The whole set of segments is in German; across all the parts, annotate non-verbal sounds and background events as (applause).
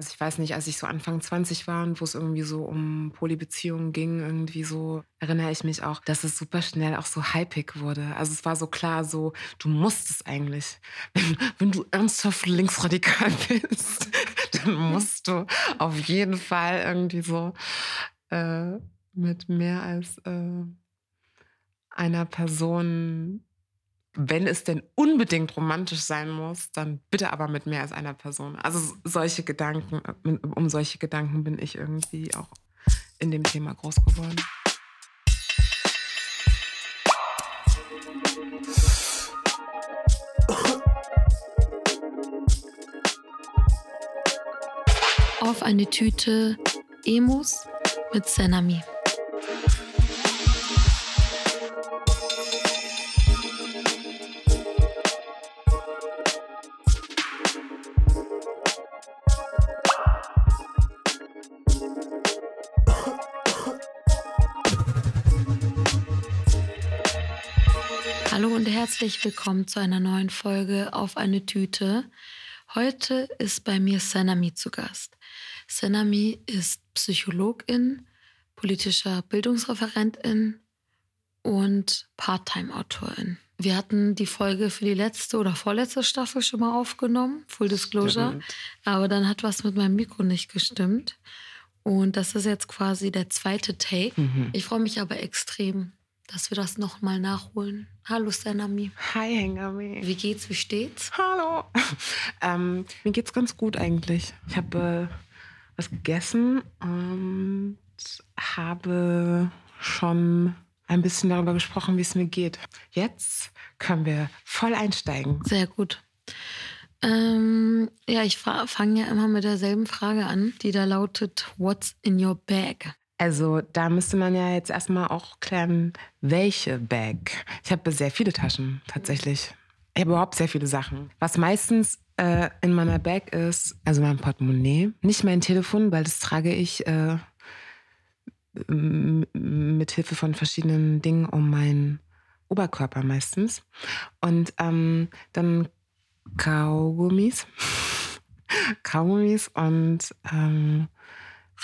Also ich weiß nicht, als ich so Anfang 20 war und wo es irgendwie so um Polybeziehungen ging, irgendwie so erinnere ich mich auch, dass es super schnell auch so hypig wurde. Also es war so klar, so du musst es eigentlich. Wenn, wenn du ernsthaft linksradikal (laughs) bist, dann musst du auf jeden Fall irgendwie so äh, mit mehr als äh, einer Person wenn es denn unbedingt romantisch sein muss, dann bitte aber mit mehr als einer Person. Also solche Gedanken, um solche Gedanken bin ich irgendwie auch in dem Thema groß geworden. Auf eine Tüte Emus mit Senami. Herzlich willkommen zu einer neuen Folge auf eine Tüte. Heute ist bei mir Senami zu Gast. Senami ist Psychologin, politischer Bildungsreferentin und Part-Time-Autorin. Wir hatten die Folge für die letzte oder vorletzte Staffel schon mal aufgenommen, Full Disclosure. Stimmt. Aber dann hat was mit meinem Mikro nicht gestimmt. Und das ist jetzt quasi der zweite Take. Mhm. Ich freue mich aber extrem, dass wir das nochmal nachholen. Hallo Senami. Hi Hengami. Wie geht's, wie steht's? Hallo. (laughs) ähm, mir geht's ganz gut eigentlich. Ich habe äh, was gegessen und habe schon ein bisschen darüber gesprochen, wie es mir geht. Jetzt können wir voll einsteigen. Sehr gut. Ähm, ja, ich fange ja immer mit derselben Frage an, die da lautet, What's in your bag? Also da müsste man ja jetzt erstmal auch klären, welche Bag. Ich habe sehr viele Taschen tatsächlich. Ich habe überhaupt sehr viele Sachen. Was meistens äh, in meiner Bag ist, also mein Portemonnaie, nicht mein Telefon, weil das trage ich äh, mit Hilfe von verschiedenen Dingen um meinen Oberkörper meistens. Und ähm, dann Kaugummis. (laughs) Kaugummis und ähm,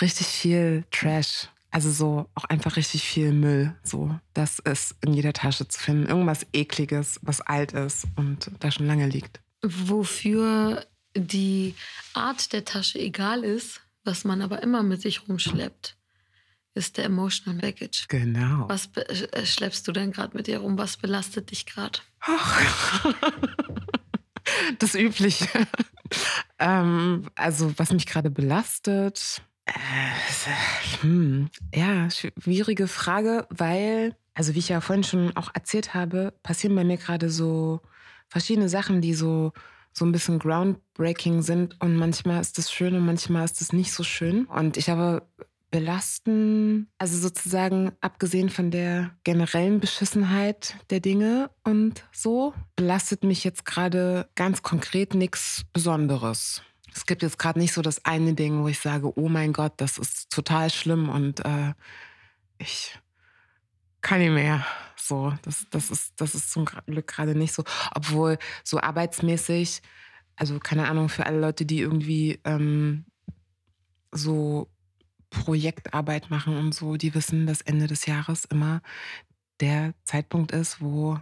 richtig viel Trash. Also so auch einfach richtig viel Müll. So, das ist in jeder Tasche zu finden. Irgendwas ekliges, was alt ist und da schon lange liegt. Wofür die Art der Tasche egal ist, was man aber immer mit sich rumschleppt, ist der Emotional Baggage. Genau. Was äh, schleppst du denn gerade mit dir rum? Was belastet dich gerade? (laughs) das Übliche. (laughs) ähm, also was mich gerade belastet, hm, ja, schwierige Frage, weil, also wie ich ja vorhin schon auch erzählt habe, passieren bei mir gerade so verschiedene Sachen, die so, so ein bisschen groundbreaking sind. Und manchmal ist das schön und manchmal ist das nicht so schön. Und ich habe belasten, also sozusagen abgesehen von der generellen Beschissenheit der Dinge und so, belastet mich jetzt gerade ganz konkret nichts Besonderes es gibt jetzt gerade nicht so das eine Ding, wo ich sage, oh mein Gott, das ist total schlimm und äh, ich kann nicht mehr. So, das, das, ist, das ist zum Glück gerade nicht so. Obwohl so arbeitsmäßig, also keine Ahnung, für alle Leute, die irgendwie ähm, so Projektarbeit machen und so, die wissen, dass Ende des Jahres immer der Zeitpunkt ist, wo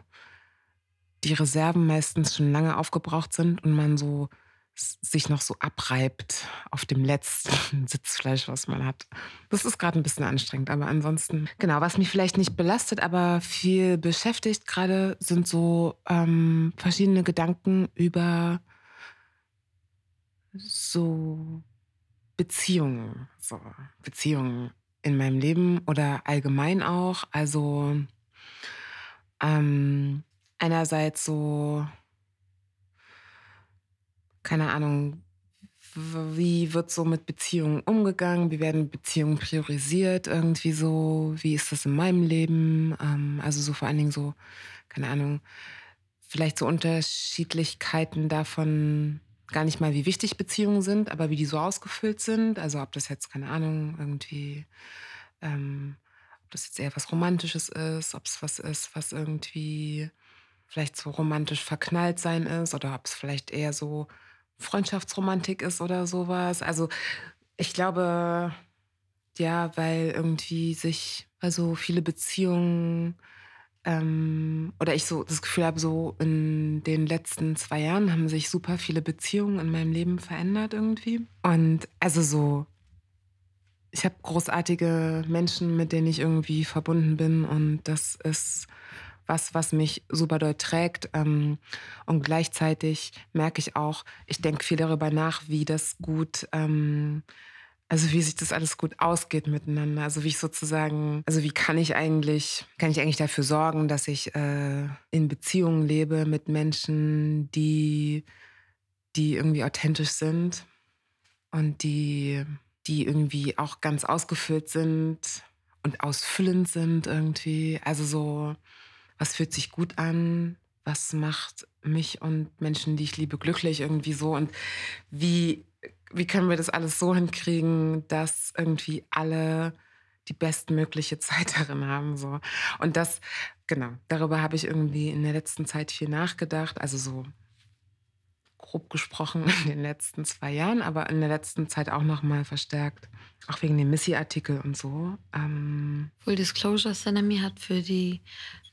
die Reserven meistens schon lange aufgebraucht sind und man so sich noch so abreibt auf dem letzten (laughs) Sitzfleisch, was man hat. Das ist gerade ein bisschen anstrengend, aber ansonsten, genau, was mich vielleicht nicht belastet, aber viel beschäftigt gerade, sind so ähm, verschiedene Gedanken über so Beziehungen, so Beziehungen in meinem Leben oder allgemein auch. Also ähm, einerseits so keine Ahnung, wie wird so mit Beziehungen umgegangen? Wie werden Beziehungen priorisiert? Irgendwie so, wie ist das in meinem Leben? Ähm, also so vor allen Dingen so, keine Ahnung, vielleicht so Unterschiedlichkeiten davon, gar nicht mal, wie wichtig Beziehungen sind, aber wie die so ausgefüllt sind. Also ob das jetzt, keine Ahnung, irgendwie, ähm, ob das jetzt eher was Romantisches ist, ob es was ist, was irgendwie vielleicht so romantisch verknallt sein ist oder ob es vielleicht eher so Freundschaftsromantik ist oder sowas. Also ich glaube, ja, weil irgendwie sich also viele Beziehungen ähm, oder ich so das Gefühl habe, so in den letzten zwei Jahren haben sich super viele Beziehungen in meinem Leben verändert irgendwie. Und also so, ich habe großartige Menschen, mit denen ich irgendwie verbunden bin und das ist was, was mich super doll trägt. Ähm, und gleichzeitig merke ich auch, ich denke viel darüber nach, wie das gut ähm, also wie sich das alles gut ausgeht miteinander. Also wie ich sozusagen, also wie kann ich eigentlich, kann ich eigentlich dafür sorgen, dass ich äh, in Beziehungen lebe mit Menschen, die, die irgendwie authentisch sind und die, die irgendwie auch ganz ausgefüllt sind und ausfüllend sind irgendwie. Also so, was fühlt sich gut an? Was macht mich und Menschen, die ich liebe, glücklich irgendwie so? Und wie wie können wir das alles so hinkriegen, dass irgendwie alle die bestmögliche (laughs) Zeit darin haben. So. Und das, genau, darüber habe ich irgendwie in der letzten Zeit viel nachgedacht. Also so grob gesprochen (laughs) in den letzten zwei Jahren, aber in der letzten Zeit auch nochmal verstärkt. Auch wegen dem Missy-Artikel und so. Ähm Full Disclosure, Sanami hat für die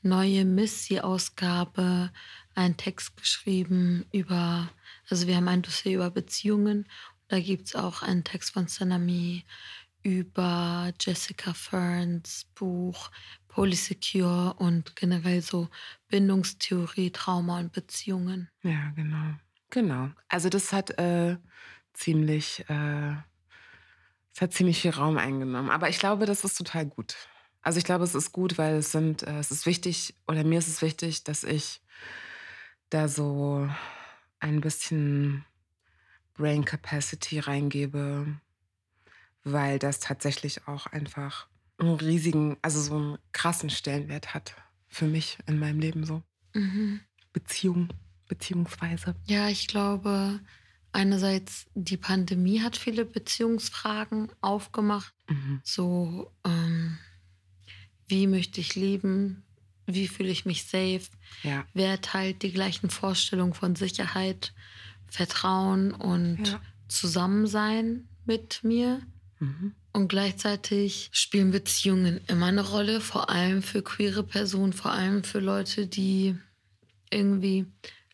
neue Missy-Ausgabe einen Text geschrieben über, also wir haben ein Dossier über Beziehungen da gibt es auch einen Text von Sanami über Jessica Ferns Buch Polysecure und generell so Bindungstheorie, Trauma und Beziehungen. Ja, genau. Genau. Also das hat äh, ziemlich, äh, hat ziemlich viel Raum eingenommen. Aber ich glaube, das ist total gut. Also ich glaube, es ist gut, weil es sind, äh, es ist wichtig, oder mir ist es wichtig, dass ich da so ein bisschen Brain Capacity reingebe, weil das tatsächlich auch einfach einen riesigen, also so einen krassen Stellenwert hat für mich in meinem Leben so. Mhm. Beziehung, beziehungsweise. Ja, ich glaube, einerseits die Pandemie hat viele Beziehungsfragen aufgemacht. Mhm. So, ähm, wie möchte ich leben? Wie fühle ich mich safe? Ja. Wer teilt die gleichen Vorstellungen von Sicherheit? Vertrauen und ja. Zusammensein mit mir. Mhm. Und gleichzeitig spielen Beziehungen immer eine Rolle, vor allem für queere Personen, vor allem für Leute, die irgendwie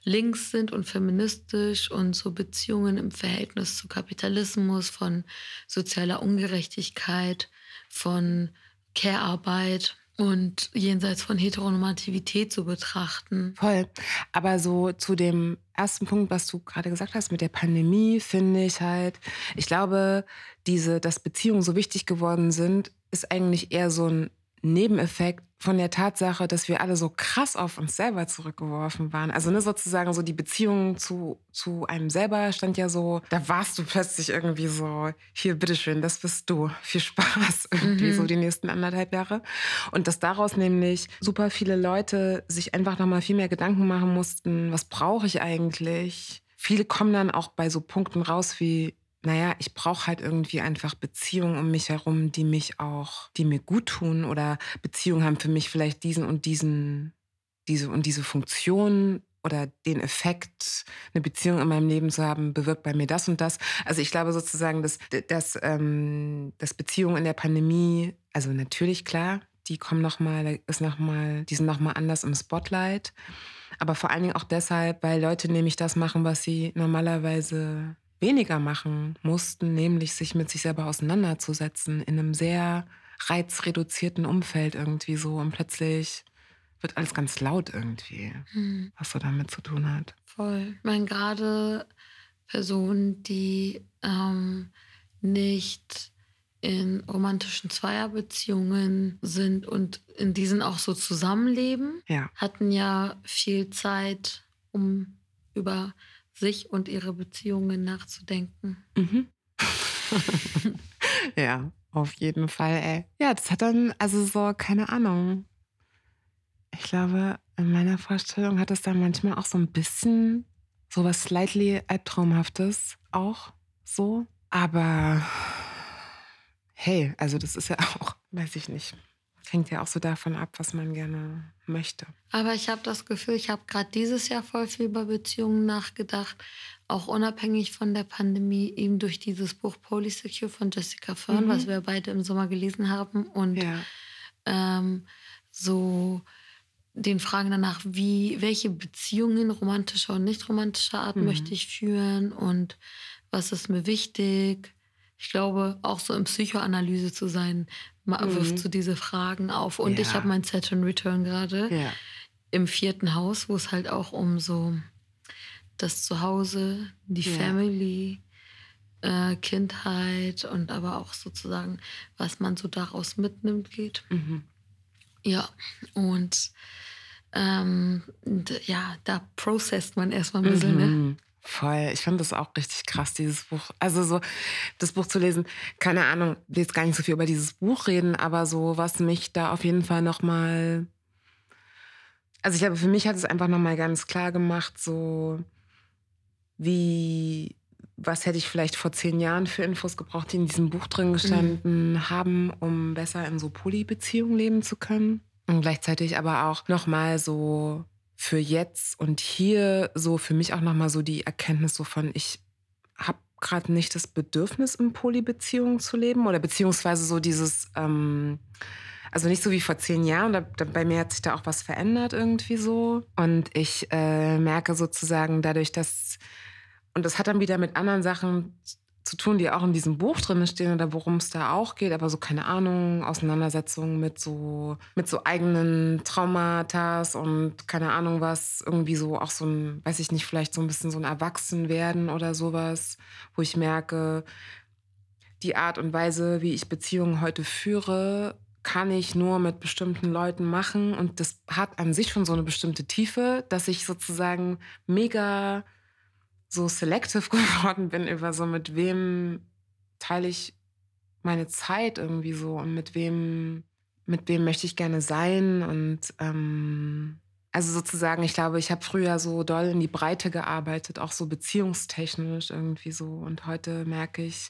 links sind und feministisch und so Beziehungen im Verhältnis zu Kapitalismus, von sozialer Ungerechtigkeit, von Care-Arbeit und jenseits von Heteronormativität zu betrachten. Voll. Aber so zu dem ersten Punkt, was du gerade gesagt hast mit der Pandemie, finde ich halt, ich glaube, diese, dass Beziehungen so wichtig geworden sind, ist eigentlich eher so ein Nebeneffekt von der Tatsache, dass wir alle so krass auf uns selber zurückgeworfen waren. Also ne, sozusagen so die Beziehung zu, zu einem selber stand ja so, da warst du plötzlich irgendwie so, hier, bitteschön, das bist du. Viel Spaß (laughs) irgendwie mhm. so die nächsten anderthalb Jahre. Und dass daraus nämlich super viele Leute sich einfach nochmal viel mehr Gedanken machen mussten, was brauche ich eigentlich? Viele kommen dann auch bei so Punkten raus wie, naja, ich brauche halt irgendwie einfach Beziehungen um mich herum, die mich auch, die mir gut tun oder Beziehungen haben für mich vielleicht diesen und diesen, diese und diese Funktion oder den Effekt, eine Beziehung in meinem Leben zu haben, bewirkt bei mir das und das. Also ich glaube sozusagen, dass, dass, ähm, dass Beziehungen in der Pandemie, also natürlich klar, die kommen noch mal, ist noch mal, die sind noch mal anders im Spotlight. Aber vor allen Dingen auch deshalb, weil Leute nämlich das machen, was sie normalerweise weniger machen mussten, nämlich sich mit sich selber auseinanderzusetzen in einem sehr reizreduzierten Umfeld irgendwie so und plötzlich wird alles ganz laut irgendwie, hm. was so damit zu tun hat. Voll. Ich meine, gerade Personen, die ähm, nicht in romantischen Zweierbeziehungen sind und in diesen auch so zusammenleben, ja. hatten ja viel Zeit, um über sich und ihre Beziehungen nachzudenken. Mhm. (laughs) ja, auf jeden Fall, ey. Ja, das hat dann, also so, keine Ahnung. Ich glaube, in meiner Vorstellung hat es dann manchmal auch so ein bisschen so was slightly Albtraumhaftes auch so. Aber hey, also das ist ja (laughs) auch, weiß ich nicht. Hängt ja auch so davon ab, was man gerne möchte. Aber ich habe das Gefühl, ich habe gerade dieses Jahr voll viel über Beziehungen nachgedacht, auch unabhängig von der Pandemie, eben durch dieses Buch Polysecure von Jessica Fern, mhm. was wir beide im Sommer gelesen haben. Und ja. ähm, so den Fragen danach, wie, welche Beziehungen romantischer und nicht romantischer Art mhm. möchte ich führen und was ist mir wichtig. Ich glaube, auch so in Psychoanalyse zu sein, mhm. wirft so diese Fragen auf. Und ja. ich habe mein Saturn Return gerade ja. im vierten Haus, wo es halt auch um so das Zuhause, die ja. Family, äh, Kindheit und aber auch sozusagen, was man so daraus mitnimmt, geht. Mhm. Ja, und ähm, ja, da processt man erstmal ein bisschen, ne? mhm. ne? Voll. Ich fand das auch richtig krass, dieses Buch. Also so, das Buch zu lesen, keine Ahnung, will jetzt gar nicht so viel über dieses Buch reden, aber so, was mich da auf jeden Fall nochmal. Also ich glaube, für mich hat es einfach nochmal ganz klar gemacht, so wie, was hätte ich vielleicht vor zehn Jahren für Infos gebraucht, die in diesem Buch drin gestanden mhm. haben, um besser in so Polybeziehungen leben zu können. Und gleichzeitig aber auch nochmal so für jetzt und hier so für mich auch nochmal so die Erkenntnis so von, ich habe gerade nicht das Bedürfnis, in Polybeziehungen zu leben oder beziehungsweise so dieses, ähm, also nicht so wie vor zehn Jahren, da, da, bei mir hat sich da auch was verändert irgendwie so. Und ich äh, merke sozusagen dadurch, dass, und das hat dann wieder mit anderen Sachen zu tun, die auch in diesem Buch drin stehen oder worum es da auch geht, aber so keine Ahnung, Auseinandersetzungen mit so mit so eigenen Traumata und keine Ahnung was, irgendwie so auch so ein, weiß ich nicht, vielleicht so ein bisschen so ein Erwachsenwerden oder sowas, wo ich merke, die Art und Weise, wie ich Beziehungen heute führe, kann ich nur mit bestimmten Leuten machen und das hat an sich schon so eine bestimmte Tiefe, dass ich sozusagen mega so selective (laughs) geworden bin über so, mit wem teile ich meine Zeit irgendwie so und mit wem, mit wem möchte ich gerne sein. Und ähm, also sozusagen, ich glaube, ich habe früher so doll in die Breite gearbeitet, auch so beziehungstechnisch irgendwie so. Und heute merke ich,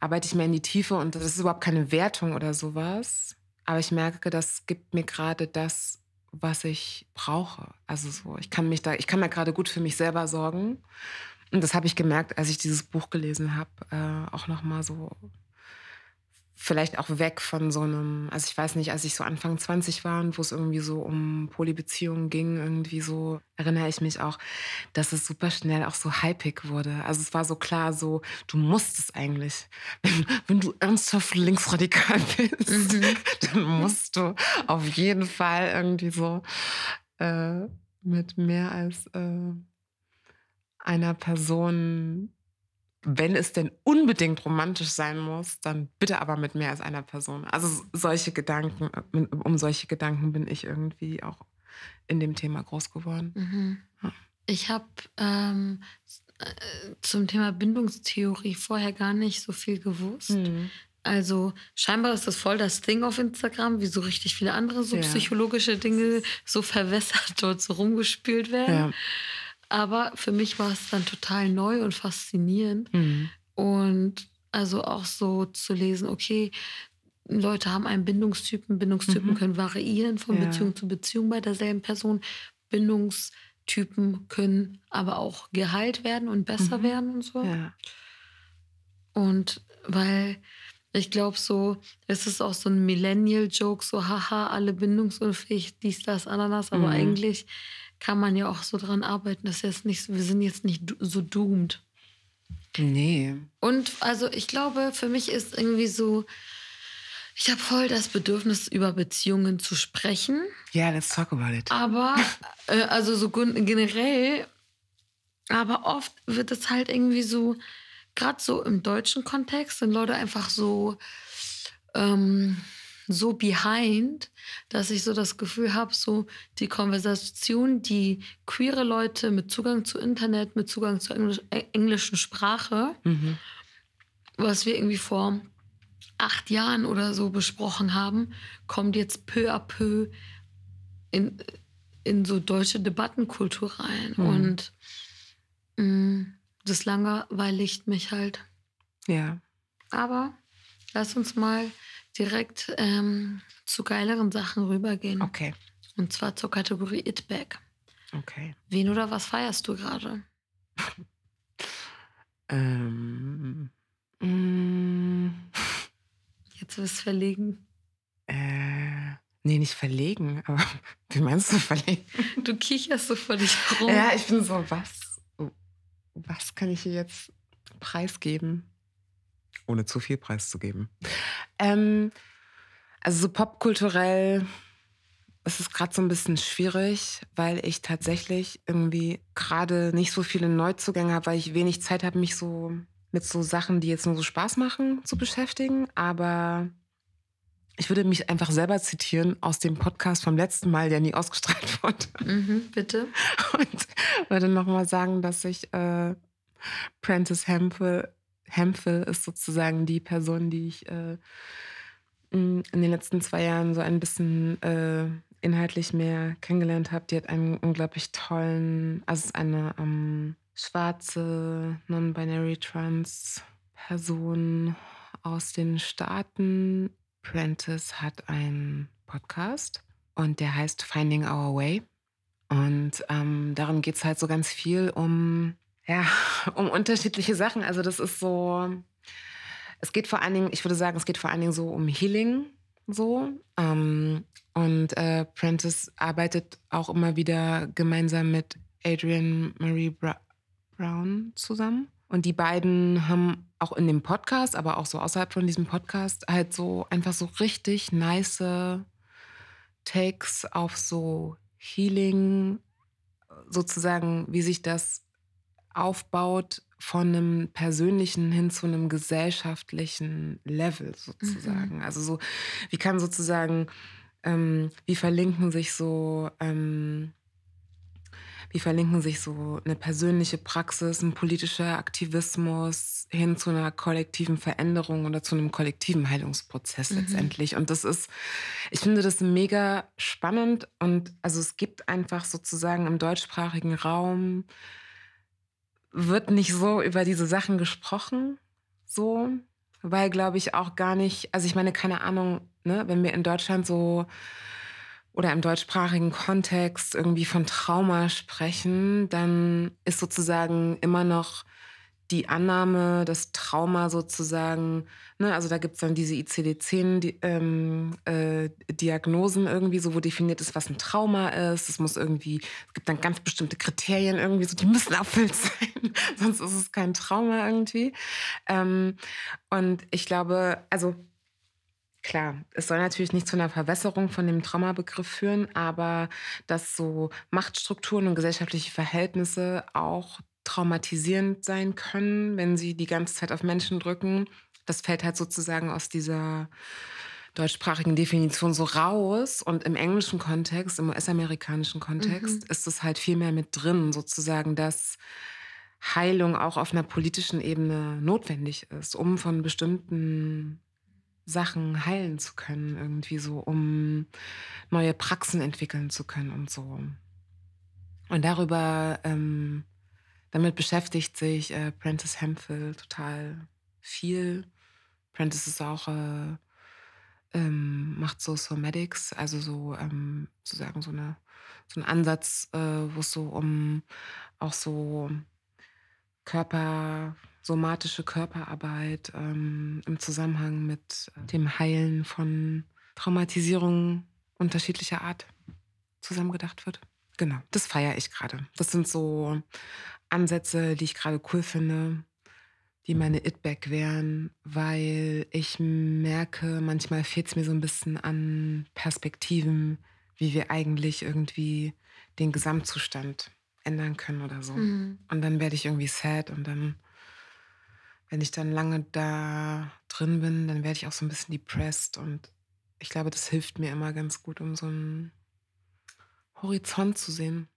arbeite ich mehr in die Tiefe und das ist überhaupt keine Wertung oder sowas. Aber ich merke, das gibt mir gerade das, was ich brauche. Also so, ich kann mich da, ich kann da gerade gut für mich selber sorgen. Und das habe ich gemerkt, als ich dieses Buch gelesen habe, äh, auch nochmal so vielleicht auch weg von so einem, also ich weiß nicht, als ich so Anfang 20 war und wo es irgendwie so um Polybeziehungen ging, irgendwie so erinnere ich mich auch, dass es super schnell auch so hypig wurde. Also es war so klar, so du musst es eigentlich. Wenn, wenn du ernsthaft linksradikal (laughs) bist, mhm. dann musst du auf jeden Fall irgendwie so äh, mit mehr als äh, einer Person, wenn es denn unbedingt romantisch sein muss, dann bitte aber mit mehr als einer Person. Also solche Gedanken, um solche Gedanken bin ich irgendwie auch in dem Thema groß geworden. Mhm. Ja. Ich habe ähm, äh, zum Thema Bindungstheorie vorher gar nicht so viel gewusst. Mhm. Also scheinbar ist das voll das Ding auf Instagram, wie so richtig viele andere so ja. psychologische Dinge so verwässert dort so rumgespielt werden. Ja. Aber für mich war es dann total neu und faszinierend. Mhm. Und also auch so zu lesen, okay, Leute haben einen Bindungstypen, Bindungstypen mhm. können variieren von ja. Beziehung zu Beziehung bei derselben Person. Bindungstypen können aber auch geheilt werden und besser mhm. werden und so. Ja. Und weil ich glaube so, es ist auch so ein Millennial-Joke, so haha, alle bindungsunfähig, dies, das, Ananas, aber mhm. eigentlich kann man ja auch so dran arbeiten, dass jetzt nicht, wir sind jetzt nicht so doomed. Nee. Und also ich glaube, für mich ist irgendwie so, ich habe voll das Bedürfnis, über Beziehungen zu sprechen. Ja, yeah, let's talk about it. Aber, (laughs) äh, also so generell, aber oft wird es halt irgendwie so, gerade so im deutschen Kontext, sind Leute einfach so, ähm, so behind, dass ich so das Gefühl habe, so die Konversation, die queere Leute mit Zugang zu Internet, mit Zugang zur Englisch, äh, englischen Sprache, mhm. was wir irgendwie vor acht Jahren oder so besprochen haben, kommt jetzt peu à peu in, in so deutsche Debattenkultur rein. Mhm. Und mh, mm, das langweiligt mich halt. Ja. Aber lass uns mal direkt ähm, zu geileren Sachen rübergehen. Okay. Und zwar zur Kategorie It Back. Okay. Wen oder was feierst du gerade? (laughs) Ähm, mm, Jetzt wirst du verlegen. äh, nee, nicht verlegen, aber (laughs) wie meinst du verlegen? (laughs) Du kicherst so vor dich rum. Ja, ich bin so, was, was kann ich hier jetzt preisgeben? Ohne zu viel preiszugeben. Ähm, also so popkulturell ist es gerade so ein bisschen schwierig, weil ich tatsächlich irgendwie gerade nicht so viele Neuzugänge habe, weil ich wenig Zeit habe, mich so mit so Sachen, die jetzt nur so Spaß machen, zu beschäftigen. Aber ich würde mich einfach selber zitieren aus dem Podcast vom letzten Mal, der nie ausgestrahlt wurde. Mhm, bitte. Und würde nochmal sagen, dass ich äh, Prentice Hemphill, Hemphill ist sozusagen die Person, die ich äh, in den letzten zwei Jahren so ein bisschen äh, inhaltlich mehr kennengelernt habe. Die hat einen unglaublich tollen, also ist eine ähm, schwarze, non-binary trans Person aus den Staaten. Prentice hat einen Podcast und der heißt Finding Our Way. Und ähm, darum geht es halt so ganz viel um, ja, um unterschiedliche Sachen. Also das ist so, es geht vor allen Dingen, ich würde sagen, es geht vor allen Dingen so um Healing. So. Ähm, und äh, Prentice arbeitet auch immer wieder gemeinsam mit Adrian Marie Bra Brown zusammen. Und die beiden haben auch in dem Podcast, aber auch so außerhalb von diesem Podcast, halt so einfach so richtig nice Takes auf so Healing, sozusagen, wie sich das aufbaut von einem persönlichen hin zu einem gesellschaftlichen Level sozusagen. Mhm. Also so, wie kann sozusagen, ähm, wie verlinken sich so, ähm, wie verlinken sich so eine persönliche Praxis, ein politischer Aktivismus hin zu einer kollektiven Veränderung oder zu einem kollektiven Heilungsprozess Mhm. letztendlich. Und das ist, ich finde das mega spannend und also es gibt einfach sozusagen im deutschsprachigen Raum wird nicht so über diese Sachen gesprochen, so, weil glaube ich auch gar nicht, also ich meine, keine Ahnung, ne, wenn wir in Deutschland so oder im deutschsprachigen Kontext irgendwie von Trauma sprechen, dann ist sozusagen immer noch die Annahme, dass Trauma sozusagen, ne, also da gibt es dann diese ICD-10 die, ähm, äh, irgendwie, so wo definiert ist, was ein Trauma ist. Es muss irgendwie, es gibt dann ganz bestimmte Kriterien irgendwie, so die müssen (laughs) erfüllt sein, sonst ist es kein Trauma irgendwie. Ähm, und ich glaube, also Klar, es soll natürlich nicht zu einer Verwässerung von dem Traumabegriff führen, aber dass so Machtstrukturen und gesellschaftliche Verhältnisse auch traumatisierend sein können, wenn sie die ganze Zeit auf Menschen drücken, das fällt halt sozusagen aus dieser deutschsprachigen Definition so raus. Und im englischen Kontext, im US-amerikanischen Kontext, Mhm. ist es halt viel mehr mit drin, sozusagen, dass Heilung auch auf einer politischen Ebene notwendig ist, um von bestimmten Sachen heilen zu können, irgendwie so, um neue Praxen entwickeln zu können und so. Und darüber, ähm, damit beschäftigt sich äh, Prentice Hemphill total viel. Prentice ist auch, äh, ähm, macht so Somatics, also so ähm, sozusagen so, eine, so ein Ansatz, äh, wo es so um auch so Körper, somatische Körperarbeit ähm, im Zusammenhang mit äh, dem Heilen von Traumatisierungen unterschiedlicher Art zusammengedacht wird. Genau, das feiere ich gerade. Das sind so Ansätze, die ich gerade cool finde, die meine It-Back wären, weil ich merke, manchmal fehlt es mir so ein bisschen an Perspektiven, wie wir eigentlich irgendwie den Gesamtzustand ändern können oder so. Mhm. Und dann werde ich irgendwie sad und dann, wenn ich dann lange da drin bin, dann werde ich auch so ein bisschen depressed und ich glaube, das hilft mir immer ganz gut, um so einen Horizont zu sehen.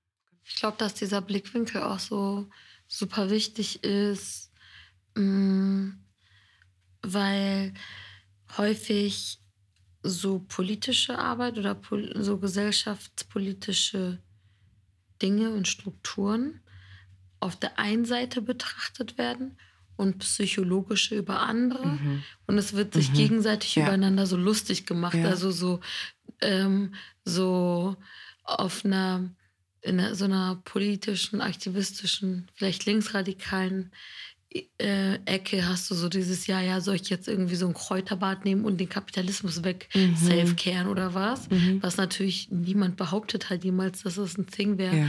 Ich glaube, dass dieser Blickwinkel auch so super wichtig ist, mm, weil häufig so politische Arbeit oder so gesellschaftspolitische Dinge und Strukturen auf der einen Seite betrachtet werden und psychologische über andere. Mhm. Und es wird sich mhm. gegenseitig ja. übereinander so lustig gemacht. Ja. Also so, ähm, so auf einer, in einer, so einer politischen, aktivistischen, vielleicht linksradikalen äh, Ecke hast du so dieses, ja, ja, soll ich jetzt irgendwie so ein Kräuterbad nehmen und den Kapitalismus weg mhm. self-caren oder was? Mhm. Was natürlich niemand behauptet hat jemals, dass das ein Ding wäre. Ja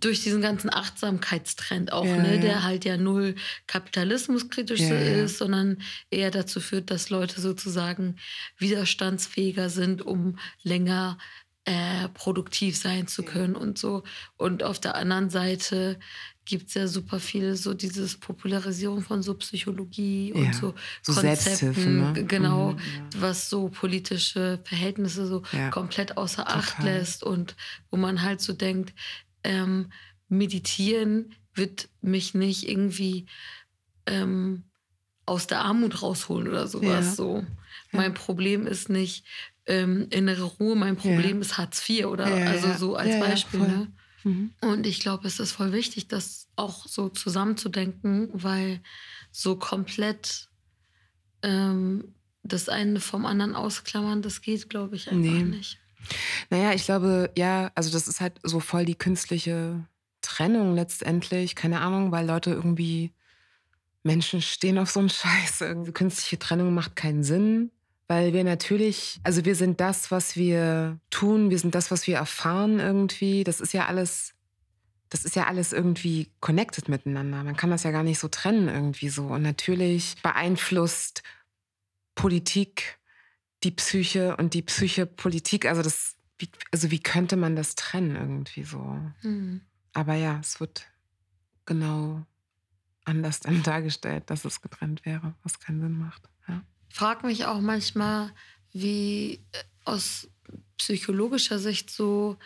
durch diesen ganzen Achtsamkeitstrend auch, ja, ne, ja. der halt ja null kapitalismuskritisch ja, ist, sondern eher dazu führt, dass Leute sozusagen widerstandsfähiger sind, um länger äh, produktiv sein zu können und so. Und auf der anderen Seite gibt es ja super viele so dieses Popularisierung von so Psychologie und so, so Konzepten, ne? genau, mhm, was so politische Verhältnisse so komplett außer Acht Total. lässt und wo man halt so denkt, ähm, meditieren wird mich nicht irgendwie ähm, aus der Armut rausholen oder sowas. Ja. So. Mein Problem ist nicht ähm, innere Ruhe, mein Problem ja. ist Hartz IV oder ja, also so als Beispiel. Ne? Mhm. Und ich glaube, es ist voll wichtig, das auch so zusammenzudenken, weil so komplett ähm, das eine vom anderen ausklammern, das geht, glaube ich, einfach nee. nicht. Naja, ich glaube, ja, also das ist halt so voll die künstliche Trennung letztendlich. Keine Ahnung, weil Leute irgendwie, Menschen stehen auf so einen Scheiß. Irgendwie künstliche Trennung macht keinen Sinn. Weil wir natürlich, also wir sind das, was wir tun, wir sind das, was wir erfahren irgendwie. Das ist ja alles, das ist ja alles irgendwie connected miteinander. Man kann das ja gar nicht so trennen irgendwie so. Und natürlich beeinflusst Politik die Psyche und die Psyche Politik. Also das, wie, also wie könnte man das trennen irgendwie so? Mhm. Aber ja, es wird genau anders dann dargestellt, dass es getrennt wäre, was keinen Sinn macht. Ja. Frag mich auch manchmal, wie äh, aus psychologischer Sicht so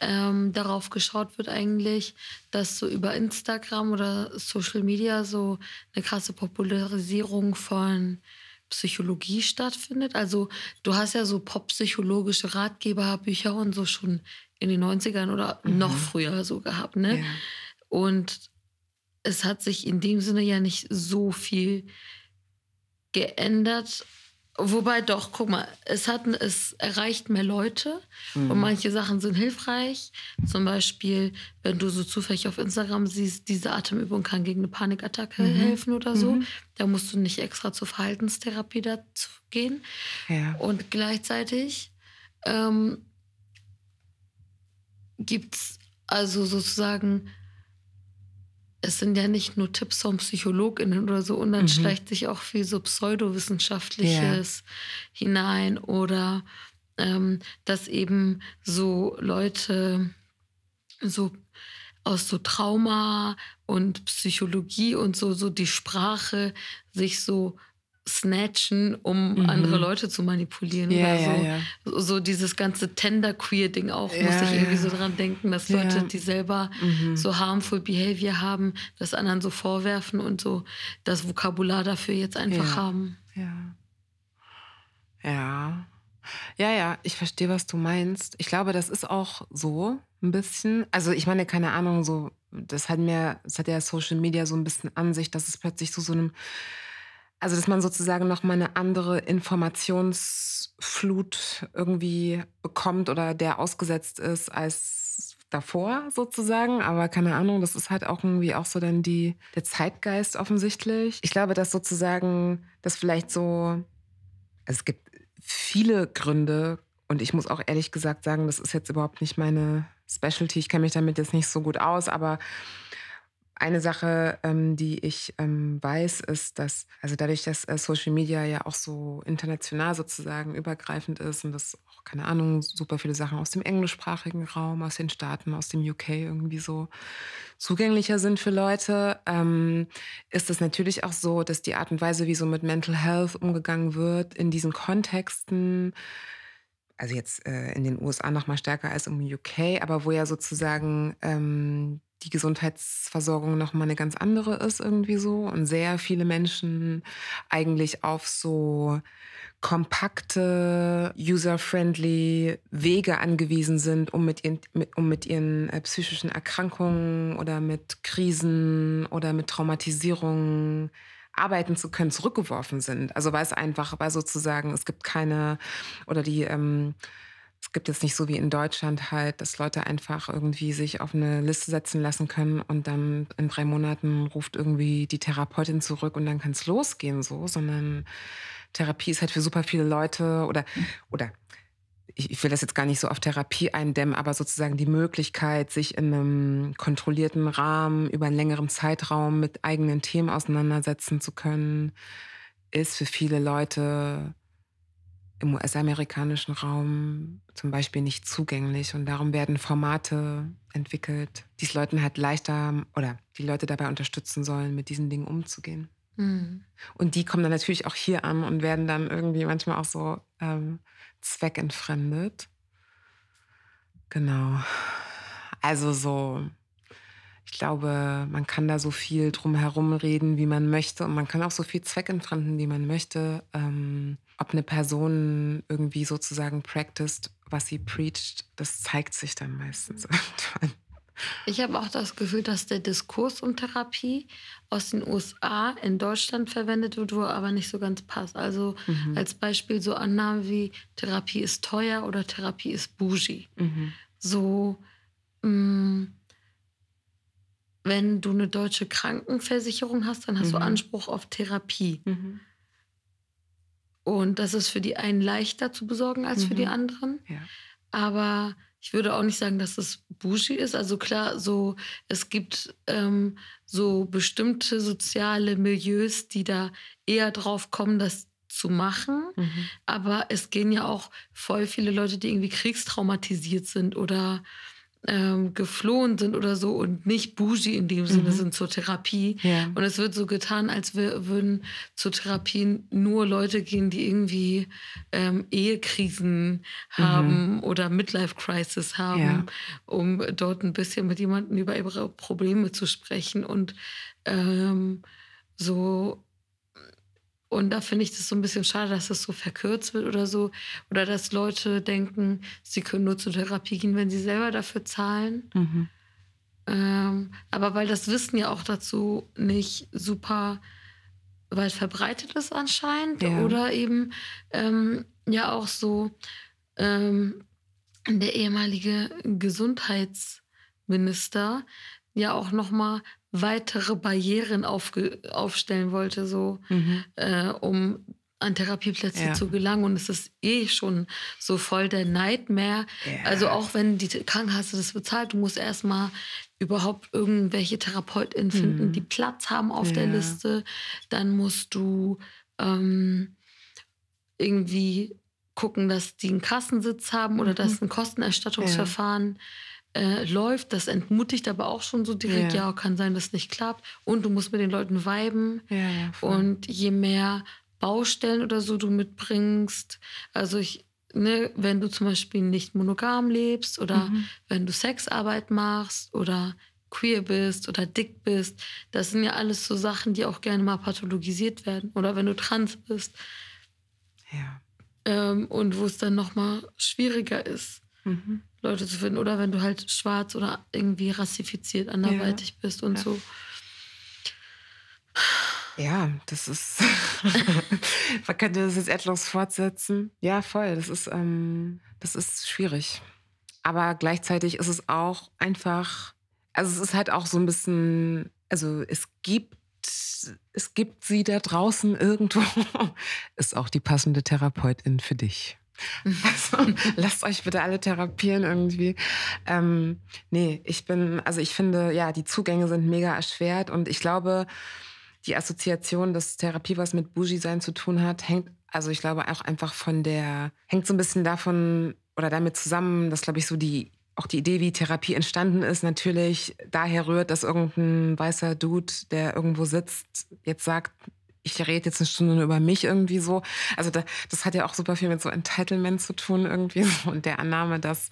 ähm, darauf geschaut wird eigentlich, dass so über Instagram oder Social Media so eine krasse Popularisierung von Psychologie stattfindet. Also du hast ja so poppsychologische Ratgeberbücher und so schon in den 90ern oder mhm. noch früher so gehabt, ne? Ja. Und es hat sich in dem Sinne ja nicht so viel geändert, Wobei doch, guck mal, es, hat, es erreicht mehr Leute mhm. und manche Sachen sind hilfreich. Zum Beispiel, wenn du so zufällig auf Instagram siehst, diese Atemübung kann gegen eine Panikattacke mhm. helfen oder so. Mhm. Da musst du nicht extra zur Verhaltenstherapie dazu gehen. Ja. Und gleichzeitig ähm, gibt es also sozusagen es sind ja nicht nur Tipps von PsychologInnen oder so, und dann mhm. schleicht sich auch viel so Pseudowissenschaftliches ja. hinein oder ähm, dass eben so Leute so aus so Trauma und Psychologie und so, so die Sprache sich so snatchen, um mhm. andere Leute zu manipulieren. Ja, oder so. Ja, ja. so dieses ganze Tender-Queer-Ding auch, muss ich irgendwie so dran denken, dass Leute, die selber mhm. so harmful Behavior haben, das anderen so vorwerfen und so das Vokabular dafür jetzt einfach haben. Ja. Ja. Ja, ja, ich verstehe, was du meinst. Ich glaube, das ist auch so ein bisschen. Also ich meine, keine Ahnung, so, das hat mir, das hat ja Social Media so ein bisschen an sich, dass es plötzlich so so einem also, dass man sozusagen noch mal eine andere Informationsflut irgendwie bekommt oder der ausgesetzt ist als davor sozusagen. Aber keine Ahnung, das ist halt auch irgendwie auch so dann die, der Zeitgeist offensichtlich. Ich glaube, dass sozusagen das vielleicht so, also es gibt viele Gründe und ich muss auch ehrlich gesagt sagen, das ist jetzt überhaupt nicht meine Specialty. Ich kenne mich damit jetzt nicht so gut aus, aber eine Sache, ähm, die ich ähm, weiß, ist, dass, also dadurch, dass äh, Social Media ja auch so international sozusagen übergreifend ist und das auch, keine Ahnung, super viele Sachen aus dem englischsprachigen Raum, aus den Staaten, aus dem UK irgendwie so zugänglicher sind für Leute, ähm, ist es natürlich auch so, dass die Art und Weise, wie so mit Mental Health umgegangen wird, in diesen Kontexten, also jetzt äh, in den USA noch mal stärker als im UK, aber wo ja sozusagen ähm, die Gesundheitsversorgung nochmal eine ganz andere ist irgendwie so und sehr viele Menschen eigentlich auf so kompakte, user-friendly Wege angewiesen sind, um mit ihren, mit, um mit ihren äh, psychischen Erkrankungen oder mit Krisen oder mit Traumatisierungen arbeiten zu können, zurückgeworfen sind. Also weil es einfach, weil sozusagen, es gibt keine, oder die, ähm, es gibt jetzt nicht so wie in Deutschland halt, dass Leute einfach irgendwie sich auf eine Liste setzen lassen können und dann in drei Monaten ruft irgendwie die Therapeutin zurück und dann kann es losgehen so, sondern Therapie ist halt für super viele Leute oder, oder ich will das jetzt gar nicht so auf Therapie eindämmen, aber sozusagen die Möglichkeit, sich in einem kontrollierten Rahmen über einen längeren Zeitraum mit eigenen Themen auseinandersetzen zu können, ist für viele Leute im US-amerikanischen Raum zum Beispiel nicht zugänglich. Und darum werden Formate entwickelt, die es Leuten halt leichter oder die Leute dabei unterstützen sollen, mit diesen Dingen umzugehen. Mhm. Und die kommen dann natürlich auch hier an und werden dann irgendwie manchmal auch so ähm, zweckentfremdet. Genau. Also so, ich glaube, man kann da so viel drum herum reden, wie man möchte. Und man kann auch so viel zweckentfremden, wie man möchte. Ähm, ob eine Person irgendwie sozusagen practiced, was sie preacht, das zeigt sich dann meistens irgendwann. Ich habe auch das Gefühl, dass der Diskurs um Therapie aus den USA in Deutschland verwendet wird, wo er aber nicht so ganz passt. Also mhm. als Beispiel so Annahmen wie Therapie ist teuer oder Therapie ist bougie. Mhm. So, mh, mm, wenn du eine deutsche Krankenversicherung hast, dann hast mhm. du Anspruch auf Therapie. Mhm. Und das ist für die einen leichter zu besorgen als für die mhm. anderen. Ja. Aber ich würde auch nicht sagen, dass es bougie ist. Also klar, so es gibt ähm, so bestimmte soziale Milieus, die da eher drauf kommen, das zu machen. Mhm. Aber es gehen ja auch voll viele Leute, die irgendwie kriegstraumatisiert sind oder ähm, geflohen sind oder so und nicht bougie in dem Sinne mhm. sind zur Therapie. Ja. Und es wird so getan, als wir, würden zur Therapie nur Leute gehen, die irgendwie ähm, Ehekrisen mhm. haben oder Midlife-Crisis haben, ja. um dort ein bisschen mit jemandem über ihre Probleme zu sprechen und ähm, so und da finde ich das so ein bisschen schade, dass das so verkürzt wird oder so. Oder dass Leute denken, sie können nur zur Therapie gehen, wenn sie selber dafür zahlen. Mhm. Ähm, aber weil das Wissen ja auch dazu nicht super weit verbreitet ist anscheinend. Ja. Oder eben ähm, ja auch so ähm, der ehemalige Gesundheitsminister ja auch noch mal weitere Barrieren aufstellen wollte, so mhm. äh, um an Therapieplätze ja. zu gelangen. Und es ist eh schon so voll der Nightmare. Ja. Also auch wenn die Krankenkasse das bezahlt, du musst erstmal überhaupt irgendwelche TherapeutInnen finden, mhm. die Platz haben auf ja. der Liste. Dann musst du ähm, irgendwie gucken, dass die einen Kassensitz haben oder mhm. dass ein Kostenerstattungsverfahren äh, läuft. Das entmutigt aber auch schon so direkt, ja. ja, kann sein, dass es nicht klappt. Und du musst mit den Leuten viben. Ja, ja, und je mehr Baustellen oder so du mitbringst, also ich, ne, wenn du zum Beispiel nicht monogam lebst oder mhm. wenn du Sexarbeit machst oder queer bist oder dick bist, das sind ja alles so Sachen, die auch gerne mal pathologisiert werden. Oder wenn du trans bist. Ja. Ähm, und wo es dann nochmal schwieriger ist. Mhm. Leute zu finden. Oder wenn du halt schwarz oder irgendwie rassifiziert anderweitig ja. bist und ja. so. Ja, das ist. (laughs) Man könnte das jetzt endlos fortsetzen. Ja, voll. Das ist, ähm, das ist schwierig. Aber gleichzeitig ist es auch einfach. Also, es ist halt auch so ein bisschen. Also, es gibt. Es gibt sie da draußen irgendwo. (laughs) Ist auch die passende Therapeutin für dich. (laughs) Also, lasst euch bitte alle therapieren irgendwie. Ähm, nee, ich bin, also ich finde, ja, die Zugänge sind mega erschwert und ich glaube, die Assoziation, dass Therapie was mit Bougie-Sein zu tun hat, hängt, also ich glaube auch einfach von der, hängt so ein bisschen davon oder damit zusammen, dass, glaube ich, so die auch die Idee, wie Therapie entstanden ist, natürlich daher rührt, dass irgendein weißer Dude, der irgendwo sitzt, jetzt sagt, ich rede jetzt eine Stunde nur über mich irgendwie so. Also da, das hat ja auch super viel mit so Entitlement zu tun irgendwie so und der Annahme, dass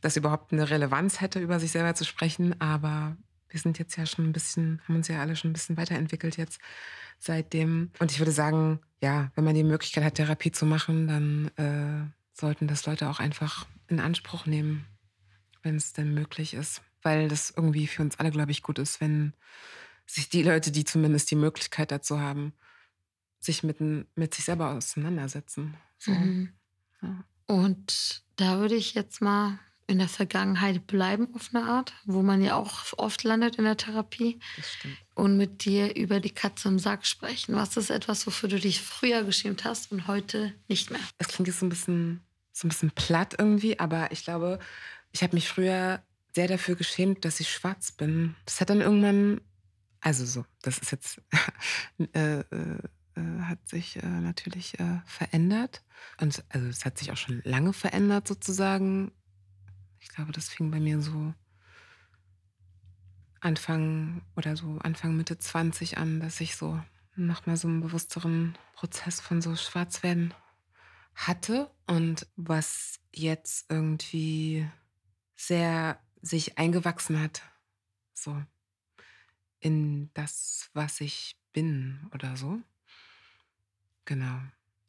das überhaupt eine Relevanz hätte, über sich selber zu sprechen. Aber wir sind jetzt ja schon ein bisschen, haben uns ja alle schon ein bisschen weiterentwickelt jetzt seitdem. Und ich würde sagen, ja, wenn man die Möglichkeit hat, Therapie zu machen, dann äh, sollten das Leute auch einfach in Anspruch nehmen, wenn es denn möglich ist. Weil das irgendwie für uns alle, glaube ich, gut ist, wenn sich die Leute, die zumindest die Möglichkeit dazu haben, sich mit, mit sich selber auseinandersetzen. So. Mhm. Ja. Und da würde ich jetzt mal in der Vergangenheit bleiben auf eine Art, wo man ja auch oft landet in der Therapie. Das stimmt. Und mit dir über die Katze im Sack sprechen. Was ist etwas, wofür du dich früher geschämt hast und heute nicht mehr? Es klingt jetzt so ein bisschen, so ein bisschen platt irgendwie, aber ich glaube, ich habe mich früher sehr dafür geschämt, dass ich schwarz bin. Das hat dann irgendwann, also so, das ist jetzt, (laughs) äh, äh, äh, hat sich äh, natürlich äh, verändert. Und also es hat sich auch schon lange verändert sozusagen. Ich glaube, das fing bei mir so Anfang oder so Anfang Mitte 20 an, dass ich so nochmal so einen bewussteren Prozess von so Schwarzwerden hatte und was jetzt irgendwie sehr sich eingewachsen hat, so in das, was ich bin oder so. Genau.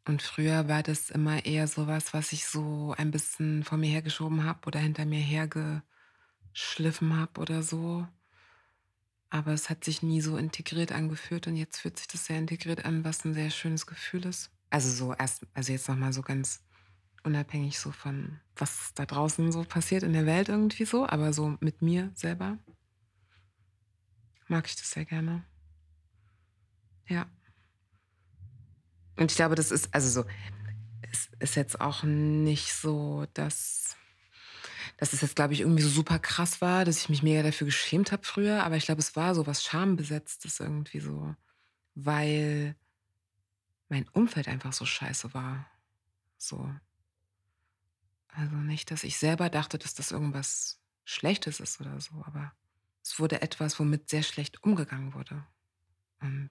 Und früher war das immer eher sowas, was ich so ein bisschen vor mir hergeschoben habe oder hinter mir hergeschliffen habe oder so. Aber es hat sich nie so integriert angefühlt und jetzt fühlt sich das sehr integriert an, was ein sehr schönes Gefühl ist. Also so erst, also jetzt nochmal so ganz unabhängig so von, was da draußen so passiert in der Welt irgendwie so, aber so mit mir selber mag ich das sehr gerne. Ja. Und ich glaube, das ist, also so, es ist jetzt auch nicht so, dass, dass es jetzt, glaube ich, irgendwie so super krass war, dass ich mich mega dafür geschämt habe früher. Aber ich glaube, es war so was Schambesetztes irgendwie so, weil mein Umfeld einfach so scheiße war. So. Also nicht, dass ich selber dachte, dass das irgendwas Schlechtes ist oder so, aber es wurde etwas, womit sehr schlecht umgegangen wurde. Und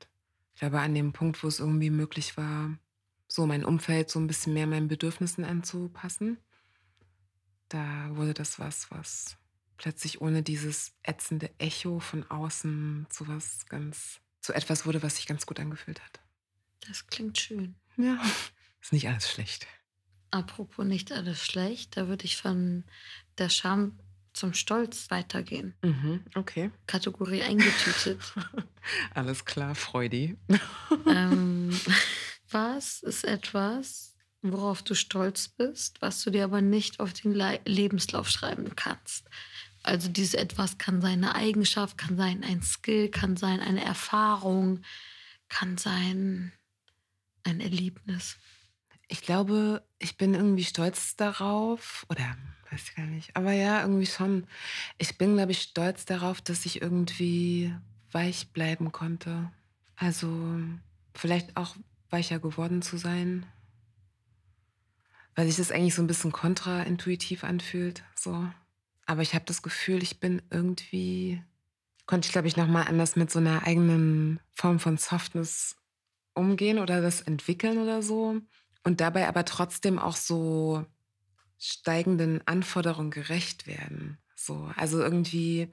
ich glaube, an dem Punkt, wo es irgendwie möglich war, so mein Umfeld so ein bisschen mehr meinen Bedürfnissen anzupassen, da wurde das was, was plötzlich ohne dieses ätzende Echo von außen zu was ganz, zu etwas wurde, was sich ganz gut angefühlt hat. Das klingt schön. Ja, (laughs) ist nicht alles schlecht. Apropos nicht alles schlecht, da würde ich von der Scham zum Stolz weitergehen. Mhm, okay. Kategorie eingetütet. (laughs) Alles klar, Freudi. ähm, (laughs) was ist etwas, worauf du stolz bist, was du dir aber nicht auf den Le Lebenslauf schreiben kannst? Also dieses etwas kann sein eine Eigenschaft, kann sein ein Skill, kann sein eine Erfahrung, kann sein ein Erlebnis. Ich glaube, ich bin irgendwie stolz darauf, oder weiß gar nicht. Aber ja, irgendwie schon. Ich bin, glaube ich, stolz darauf, dass ich irgendwie weich bleiben konnte. Also vielleicht auch weicher geworden zu sein. Weil sich das eigentlich so ein bisschen kontraintuitiv anfühlt. So. Aber ich habe das Gefühl, ich bin irgendwie, konnte ich, glaube ich, nochmal anders mit so einer eigenen Form von Softness umgehen oder das entwickeln oder so. Und dabei aber trotzdem auch so steigenden Anforderungen gerecht werden. So, also irgendwie,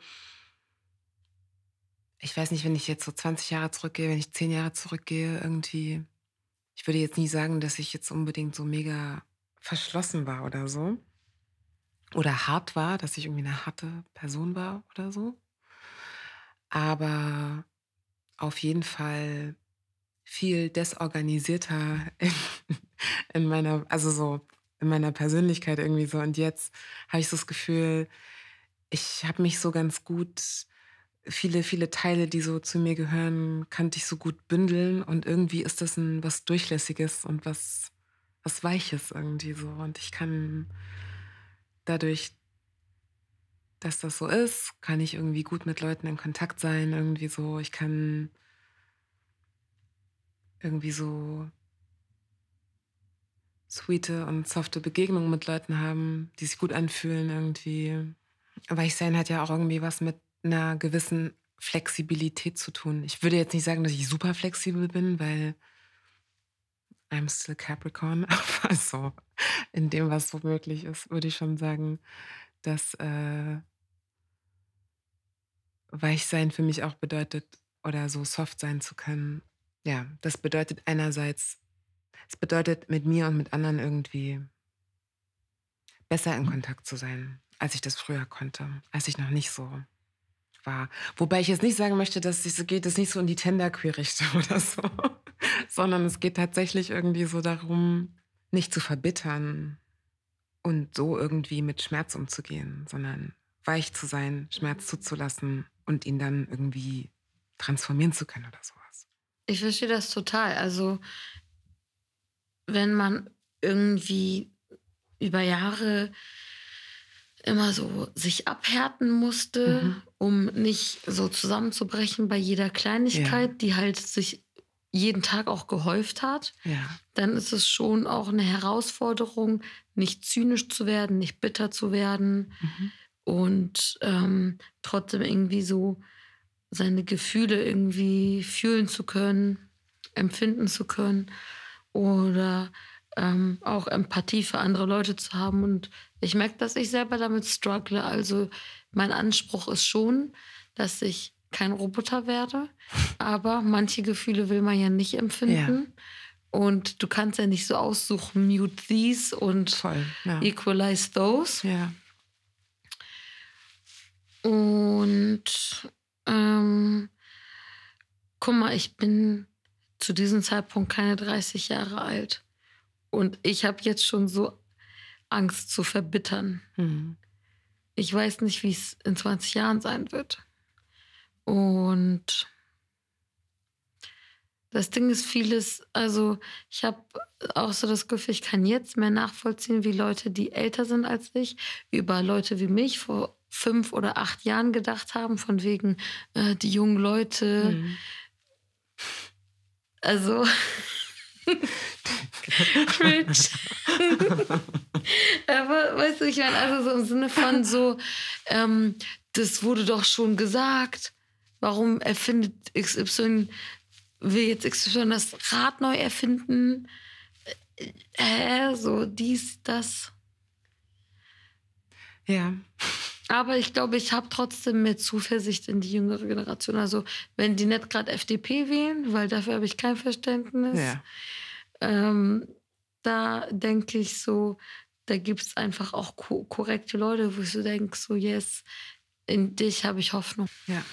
ich weiß nicht, wenn ich jetzt so 20 Jahre zurückgehe, wenn ich 10 Jahre zurückgehe, irgendwie, ich würde jetzt nie sagen, dass ich jetzt unbedingt so mega verschlossen war oder so. Oder hart war, dass ich irgendwie eine harte Person war oder so. Aber auf jeden Fall viel desorganisierter (laughs) in, in meiner, also so in meiner Persönlichkeit irgendwie so. Und jetzt habe ich so das Gefühl, ich habe mich so ganz gut, viele, viele Teile, die so zu mir gehören, kannte ich so gut bündeln. Und irgendwie ist das ein was Durchlässiges und was, was Weiches irgendwie so. Und ich kann dadurch, dass das so ist, kann ich irgendwie gut mit Leuten in Kontakt sein, irgendwie so. Ich kann irgendwie so sweete und softe Begegnungen mit Leuten haben, die sich gut anfühlen irgendwie. Weichsein hat ja auch irgendwie was mit einer gewissen Flexibilität zu tun. Ich würde jetzt nicht sagen, dass ich super flexibel bin, weil I'm still Capricorn, (laughs) aber so in dem, was so möglich ist, würde ich schon sagen, dass äh, Weichsein für mich auch bedeutet, oder so soft sein zu können. Ja, das bedeutet einerseits, es bedeutet mit mir und mit anderen irgendwie besser in Kontakt zu sein, als ich das früher konnte, als ich noch nicht so war. Wobei ich jetzt nicht sagen möchte, dass es so geht, es nicht so in die Tenderqueer-Richtung (laughs) oder so, sondern es geht tatsächlich irgendwie so darum, nicht zu verbittern und so irgendwie mit Schmerz umzugehen, sondern weich zu sein, Schmerz zuzulassen und ihn dann irgendwie transformieren zu können oder sowas. Ich verstehe das total. Also, wenn man irgendwie über Jahre immer so sich abhärten musste, mhm. um nicht so zusammenzubrechen bei jeder Kleinigkeit, ja. die halt sich jeden Tag auch gehäuft hat, ja. dann ist es schon auch eine Herausforderung, nicht zynisch zu werden, nicht bitter zu werden mhm. und ähm, trotzdem irgendwie so seine Gefühle irgendwie fühlen zu können, empfinden zu können oder ähm, auch Empathie für andere Leute zu haben. Und ich merke, dass ich selber damit struggle. Also mein Anspruch ist schon, dass ich kein Roboter werde, aber manche Gefühle will man ja nicht empfinden. Ja. Und du kannst ja nicht so aussuchen, mute these und Voll, ja. equalize those. Ja. Und ähm, guck mal, ich bin zu diesem Zeitpunkt keine 30 Jahre alt. Und ich habe jetzt schon so Angst zu verbittern. Mhm. Ich weiß nicht, wie es in 20 Jahren sein wird. Und das Ding ist vieles, also ich habe auch so das Gefühl, ich kann jetzt mehr nachvollziehen, wie Leute, die älter sind als ich, über Leute wie mich vor fünf oder acht Jahren gedacht haben, von wegen äh, die jungen Leute. Mhm. Also. (laughs) Cringe. Aber weißt du, ich meine, also so im Sinne von so, ähm, das wurde doch schon gesagt. Warum erfindet XY, will jetzt XY das Rad neu erfinden? Äh, so dies, das. Ja. Aber ich glaube, ich habe trotzdem mehr Zuversicht in die jüngere Generation. Also wenn die nicht gerade FDP wählen, weil dafür habe ich kein Verständnis, ja. ähm, da denke ich so, da gibt es einfach auch ko korrekte Leute, wo ich so denke, so yes, in dich habe ich Hoffnung. Ja.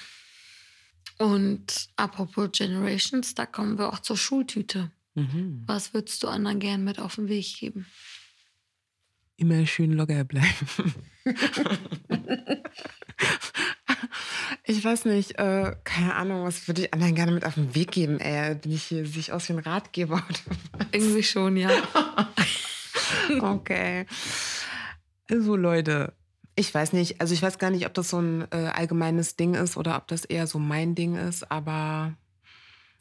Und apropos Generations, da kommen wir auch zur Schultüte. Mhm. Was würdest du anderen gern mit auf den Weg geben? immer schön locker bleiben. (laughs) ich weiß nicht, äh, keine Ahnung, was würde ich anderen gerne mit auf den Weg geben? Ey, bin ich hier sich aus wie ein Ratgeber oder was? Irgendwie schon, ja. (laughs) okay. Also Leute, ich weiß nicht, also ich weiß gar nicht, ob das so ein äh, allgemeines Ding ist oder ob das eher so mein Ding ist, aber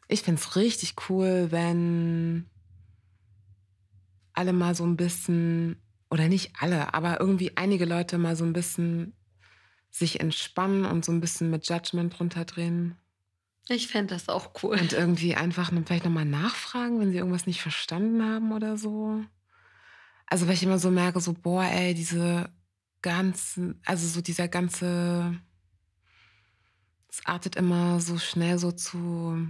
ich finde es richtig cool, wenn alle mal so ein bisschen oder nicht alle, aber irgendwie einige Leute mal so ein bisschen sich entspannen und so ein bisschen mit Judgment runterdrehen. Ich fände das auch cool. Und irgendwie einfach vielleicht nochmal nachfragen, wenn sie irgendwas nicht verstanden haben oder so. Also, weil ich immer so merke, so, boah, ey, diese ganzen, also so dieser ganze, es artet immer so schnell so zu,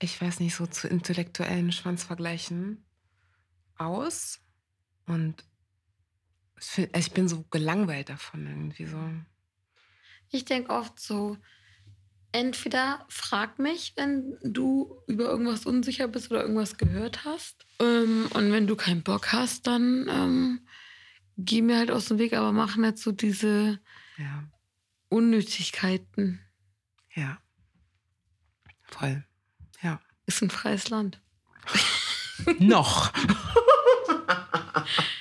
ich weiß nicht, so zu intellektuellen Schwanzvergleichen aus. Und also ich bin so gelangweilt davon irgendwie so. Ich denke oft so, entweder frag mich, wenn du über irgendwas unsicher bist oder irgendwas gehört hast. Ähm, und wenn du keinen Bock hast, dann ähm, geh mir halt aus dem Weg, aber mach nicht so diese ja. Unnötigkeiten. Ja. Voll. Ja. Ist ein freies Land. Noch. (laughs)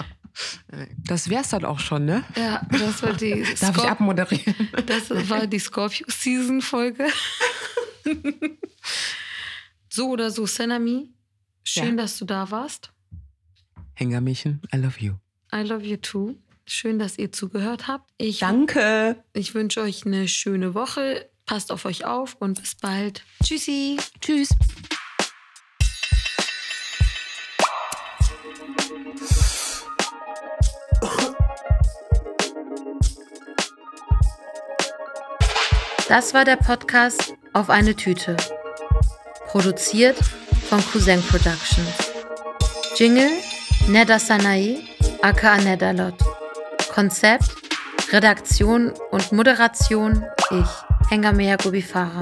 Das wär's dann auch schon, ne? Ja, das war die. (laughs) Darf Scorp ich abmoderieren? (laughs) Das war die Scorpio-Season-Folge. (laughs) so oder so, Senami, schön, ja. dass du da warst. Hängermädchen, I love you. I love you too. Schön, dass ihr zugehört habt. Ich, Danke. Ich wünsche euch eine schöne Woche. Passt auf euch auf und bis bald. Tschüssi. Tschüss. Das war der Podcast Auf eine Tüte. Produziert von Cousin Productions. Jingle Neda Sanae, aka Nedalot. Konzept, Redaktion und Moderation ich, Hengamea Gubifara.